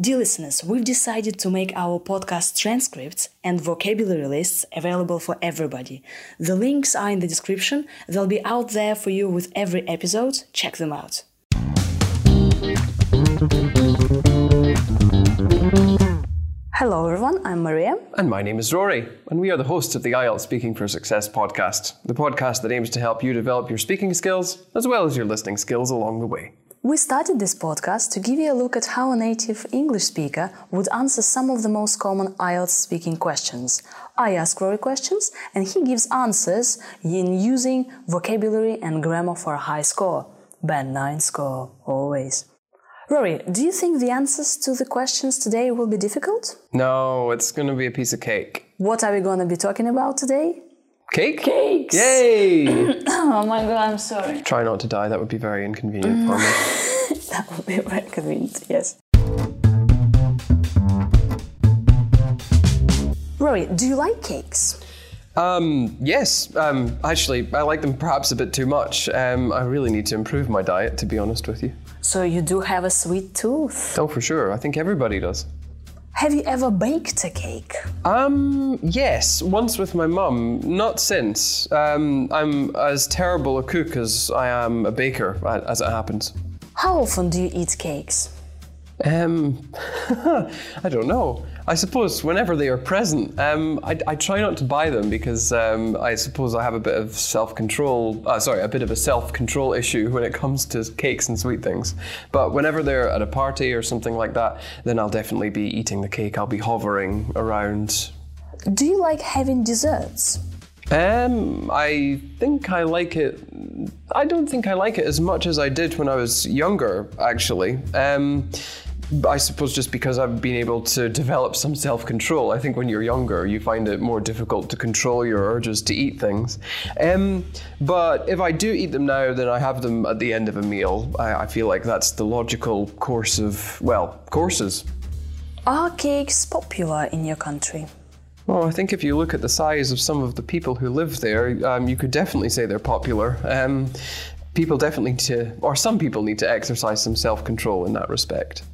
Dear listeners, we've decided to make our podcast transcripts and vocabulary lists available for everybody. The links are in the description, they'll be out there for you with every episode. Check them out. Hello, everyone. I'm Maria. And my name is Rory, and we are the hosts of the IELTS Speaking for Success podcast, the podcast that aims to help you develop your speaking skills as well as your listening skills along the way. We started this podcast to give you a look at how a native English speaker would answer some of the most common IELTS speaking questions. I ask Rory questions, and he gives answers in using vocabulary and grammar for a high score. Band 9 score, always. Rory, do you think the answers to the questions today will be difficult? No, it's going to be a piece of cake. What are we going to be talking about today? Cake? Cakes! Yay! Oh my god, I'm sorry. Try not to die, that would be very inconvenient for me. That would be very convenient, yes. Rory, do you like cakes? Um, yes, um, actually, I like them perhaps a bit too much. Um, I really need to improve my diet, to be honest with you. So you do have a sweet tooth. Oh, for sure. I think everybody does. Have you ever baked a cake? Um, yes, once with my mum, not since. Um, I'm as terrible a cook as I am a baker, as it happens. How often do you eat cakes? Um, I don't know. I suppose whenever they are present, um, I, I try not to buy them because um, I suppose I have a bit of self control. Uh, sorry, a bit of a self control issue when it comes to cakes and sweet things. But whenever they're at a party or something like that, then I'll definitely be eating the cake. I'll be hovering around. Do you like having desserts? Um, I think I like it. I don't think I like it as much as I did when I was younger, actually. Um, I suppose just because I've been able to develop some self control. I think when you're younger, you find it more difficult to control your urges to eat things. Um, but if I do eat them now, then I have them at the end of a meal. I, I feel like that's the logical course of, well, courses. Are cakes popular in your country? Well, I think if you look at the size of some of the people who live there, um, you could definitely say they're popular. Um, people definitely need to, or some people need to exercise some self control in that respect.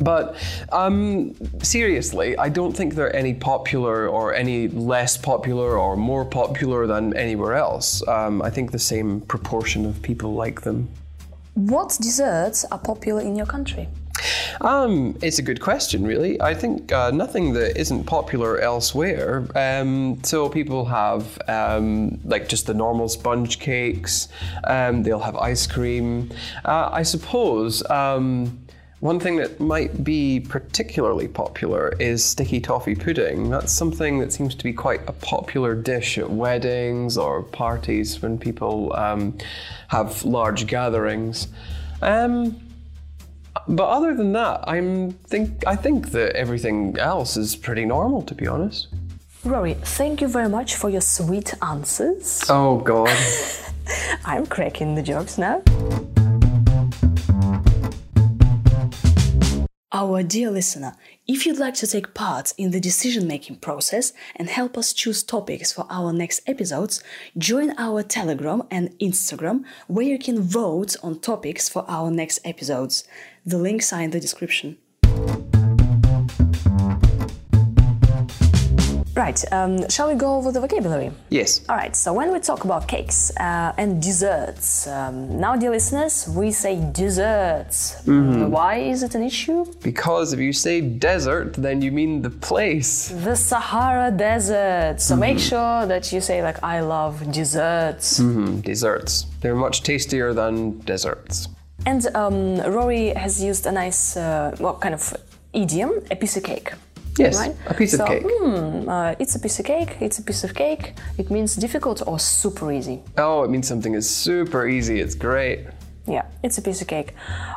But um, seriously, I don't think they're any popular or any less popular or more popular than anywhere else. Um, I think the same proportion of people like them. What desserts are popular in your country? Um, it's a good question, really. I think uh, nothing that isn't popular elsewhere. Um, so people have um, like just the normal sponge cakes. Um, they'll have ice cream. Uh, I suppose. Um, one thing that might be particularly popular is sticky toffee pudding. That's something that seems to be quite a popular dish at weddings or parties when people um, have large gatherings. Um, but other than that, I'm think I think that everything else is pretty normal, to be honest. Rory, thank you very much for your sweet answers. Oh God. I'm cracking the jokes now. Our dear listener, if you'd like to take part in the decision making process and help us choose topics for our next episodes, join our Telegram and Instagram where you can vote on topics for our next episodes. The links are in the description. Right, um, shall we go over the vocabulary? yes. All right, so when we talk about cakes uh, and desserts, um, now, dear listeners, we say desserts. Why is it an issue? Because if you say desert, then you mean the place. The Sahara Desert. So make sure that you say, like, I love desserts. Hmm, desserts. They're much tastier than desserts. And um, Rory has used a nice, uh, well, kind of idiom, a piece of cake. Yes, Right? a piece of cake. hmm, uh, it's a piece of cake, it's a piece of cake. It means difficult or super easy. Oh, it means something is super easy. It's great. Yeah, it's a piece of cake.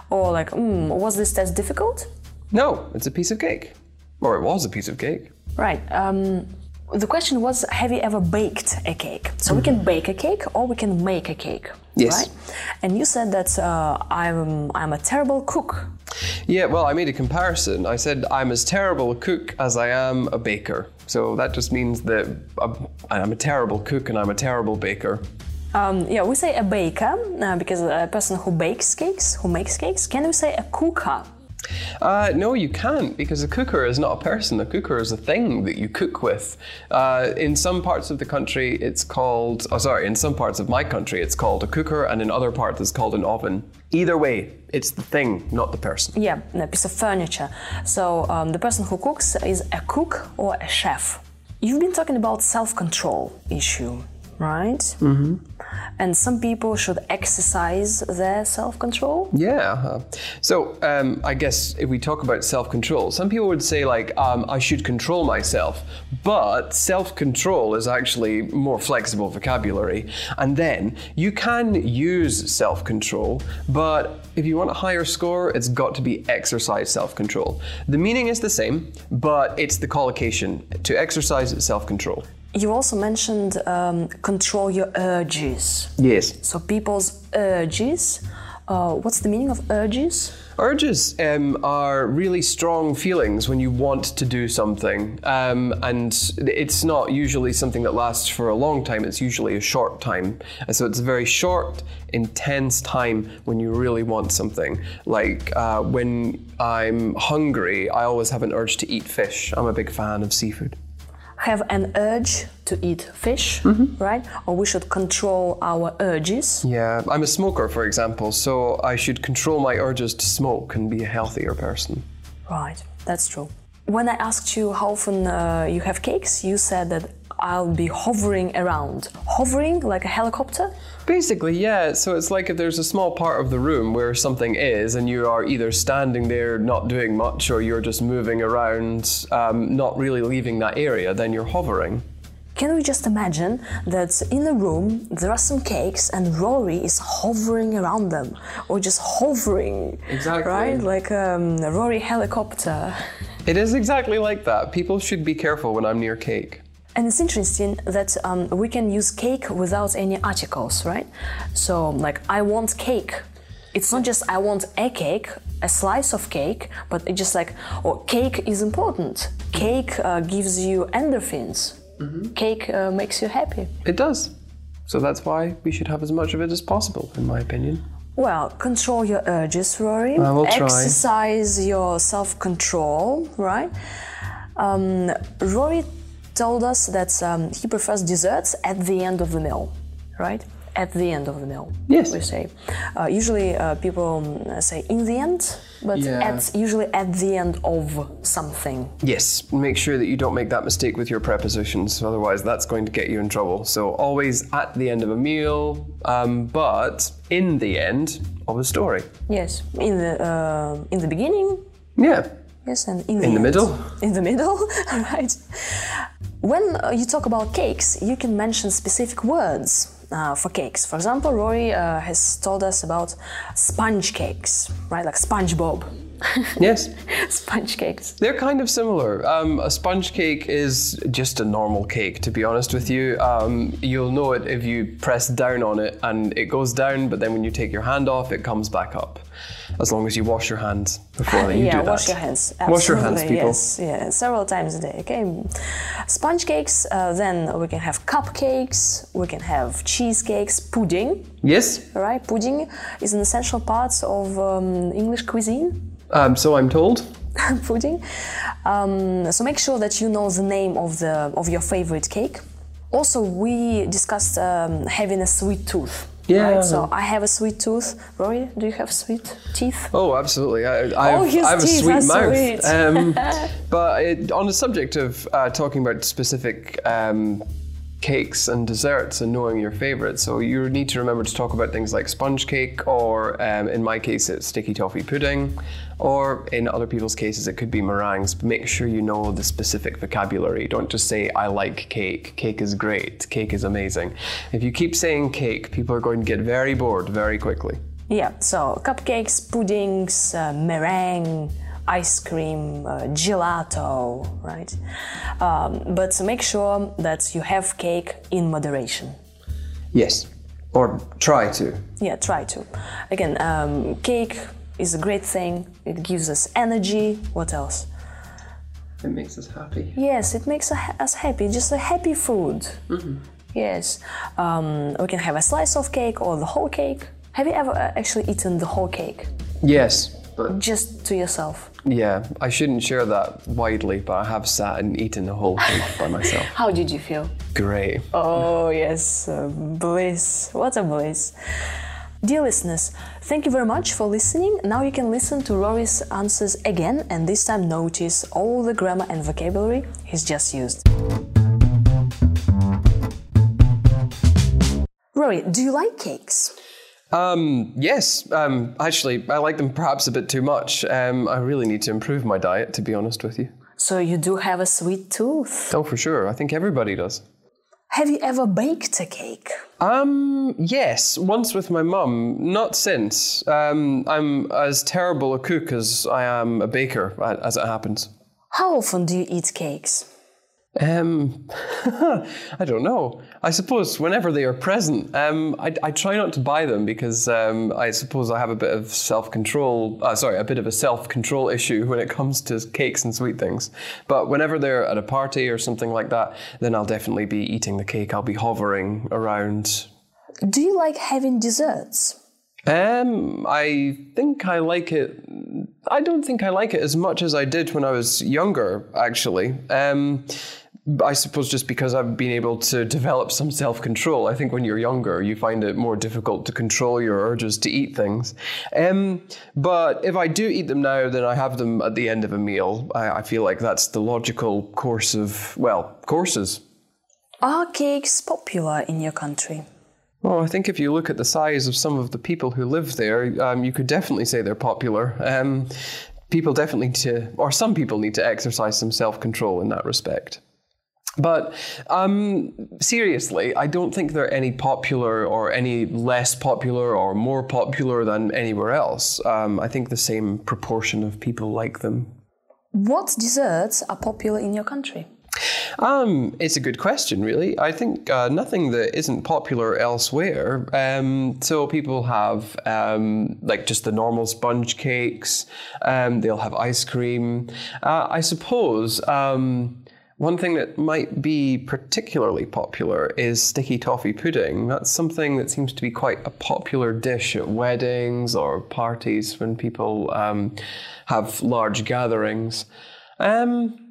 Or like, hmm, was this test difficult? No, it's a piece of cake. Or it was a piece of cake. Right. Um, the question was, have you ever baked a cake? So we can bake a cake or we can make a cake. Yes. Right? And you said that uh, I'm I'm a terrible cook. Yeah, well, I made a comparison. I said I'm as terrible a cook as I am a baker. So that just means that I'm- I'm a terrible cook and I'm a terrible baker. Um, yeah, we say a baker uh, because a person who bakes cakes, who makes cakes. Can we say a cooker? Uh, no, you can't because a cooker is not a person. A cooker is a thing that you cook with. Uh, in some parts of the country, it's called, oh, sorry, in some parts of my country, it's called a cooker, and in other parts, it's called an oven. Either way, it's the thing, not the person. Yeah, a piece of furniture. So um, the person who cooks is a cook or a chef. You've been talking about self-control issue, right? Mm-hmm. And some people should exercise their self-control. Yeah. uh, So um, I guess if we talk about self-control, some people would say like um, I should control myself, but self-control is actually more flexible vocabulary. And then you can use self-control, but if you want a higher score, it's got to be exercise self-control. The meaning is the same, but it's the collocation to exercise self-control. You also mentioned um, control your urges. Yes. So people's urges. Uh, what's the meaning of urges? Urges um, are really strong feelings when you want to do something, um, and it's not usually something that lasts for a long time. It's usually a short time, and so it's a very short, intense time when you really want something. Like uh, when I'm hungry, I always have an urge to eat fish. I'm a big fan of seafood. Have an urge to eat fish, right? Or we should control our urges. Yeah, I'm a smoker, for example, so I should control my urges to smoke and be a healthier person. Right, that's true. When I asked you how often uh, you have cakes, you said that I'll be hovering around. Hovering like a helicopter? Basically, yeah. So it's like if there's a small part of the room where something is, and you are either standing there not doing much, or you're just moving around, um, not really leaving that area, then you're hovering. Can we just imagine that in a room there are some cakes and Rory is hovering around them, or just hovering, Exactly. right? Like um, a Rory helicopter. It is exactly like that. People should be careful when I'm near cake. And it's interesting that um, we can use cake without any articles, right? So, like, I want cake. It's not just I want a cake, a slice of cake, but it's just like, oh, cake is important. Cake uh, gives you endorphins. Cake uh, makes you happy. It does. So that's why we should have as much of it as possible, in my opinion. Well, control your urges, Rory. I will try. Exercise your self control, right? Um, Rory told us that um, he prefers desserts at the end of the meal, right? At the end of the meal. Yes. We say. Uh, usually uh, people um, say in the end, but Yeah. at, usually at the end of something. Yes, make sure that you don't make that mistake with your prepositions, otherwise, that's going to get you in trouble. So, always at the end of a meal, um, but in the end of a story. Yes. In the, uh, in the beginning, Yeah. Yes, and in the, In the end. middle? In the middle, right. When uh, you talk about cakes, you can mention specific words uh, for cakes. For example, Rory uh, has told us about sponge cakes, right? Like SpongeBob. Yes. sponge cakes. They're kind of similar. Um, a sponge cake is just a normal cake, to be honest with you. Um, you'll know it if you press down on it and it goes down, but then when you take your hand off, it comes back up. As long as you wash your hands before you yeah, do that. wash your hands. Wash your hands, Absolutely, people. Yes, yeah, several times a day. Okay, sponge cakes. Uh, then we can have cupcakes. We can have cheesecakes, pudding. Yes, Right, pudding is an essential part of um, English cuisine. um, so I'm told. pudding. Um, so make sure that you know the name of the of your favorite cake. Also, we discussed um, having a sweet tooth. Yeah. Right? So I have a sweet tooth. Rory, do you have sweet teeth? Oh, absolutely. I, I, Oh, have, his I have a sweet mouth. sweet. Um, but it, on the subject of uh, talking about specific um, cakes and desserts and knowing your favorites, so you need to remember to talk about things like sponge cake, or um, in my case, it's sticky toffee pudding, or in other people's cases, it could be meringues. But make sure you know the specific vocabulary. Don't just say, I like cake. Cake is great. Cake is amazing. If you keep saying cake, people are going to get very bored very quickly. Yeah. So cupcakes, puddings, uh, meringue, ice cream, uh, gelato, right? Um, but make sure that you have cake in moderation. Yes. Or try to. Yeah, try to. Again, um, cake is a great thing. It gives us energy. What else? It makes us happy. Yes, it makes us happy. Just a happy food. Yes. Um, we can have a slice of cake or the whole cake. Have you ever uh, actually eaten the whole cake? Yes, but Just to yourself. yeah, I shouldn't share that widely, but I have sat and eaten the whole thing by myself. How did you feel? Great. Oh, yes, uh, bliss. What a bliss. Dear listeners, thank you very much for listening. Now you can listen to Rory's answers again and this time notice all the grammar and vocabulary he's just used. Rory, do you like cakes? Um, yes, um, actually, I like them perhaps a bit too much. Um, I really need to improve my diet, to be honest with you. So you do have a sweet tooth. Oh, for sure. I think everybody does. Have you ever baked a cake? Um, yes, once with my mum, not since. Um, I'm as terrible a cook as I am a baker, as it happens. How often do you eat cakes? Um, I don't know. I suppose whenever they are present, um, I, I try not to buy them because um, I suppose I have a bit of self control. Uh, sorry, a bit of a self control issue when it comes to cakes and sweet things. But whenever they're at a party or something like that, then I'll definitely be eating the cake. I'll be hovering around. Do you like having desserts? Um, I think I like it. I don't think I like it as much as I did when I was younger, actually. Um, I suppose just because I've been able to develop some self control. I think when you're younger, you find it more difficult to control your urges to eat things. Um, but if I do eat them now, then I have them at the end of a meal. I, I feel like that's the logical course of, well, courses. Are cakes popular in your country? Well, I think if you look at the size of some of the people who live there, um, you could definitely say they're popular. Um, people definitely need to, or some people need to exercise some self control in that respect. But um, seriously, I don't think they're any popular or any less popular or more popular than anywhere else. Um, I think the same proportion of people like them. What desserts are popular in your country? Um, it's a good question, really. I think uh, nothing that isn't popular elsewhere. Um, so people have um, like just the normal sponge cakes. Um, they'll have ice cream. Uh, I suppose. Um, one thing that might be particularly popular is sticky toffee pudding. That's something that seems to be quite a popular dish at weddings or parties when people um, have large gatherings. Um,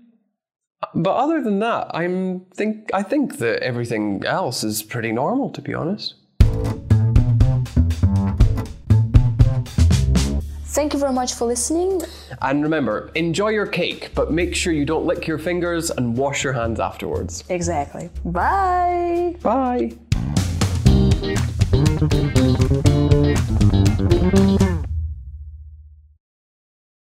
but other than that, I'm think I think that everything else is pretty normal, to be honest. Thank you very much for listening. And remember, enjoy your cake, but make sure you don't lick your fingers and wash your hands afterwards. Exactly. Bye. Bye.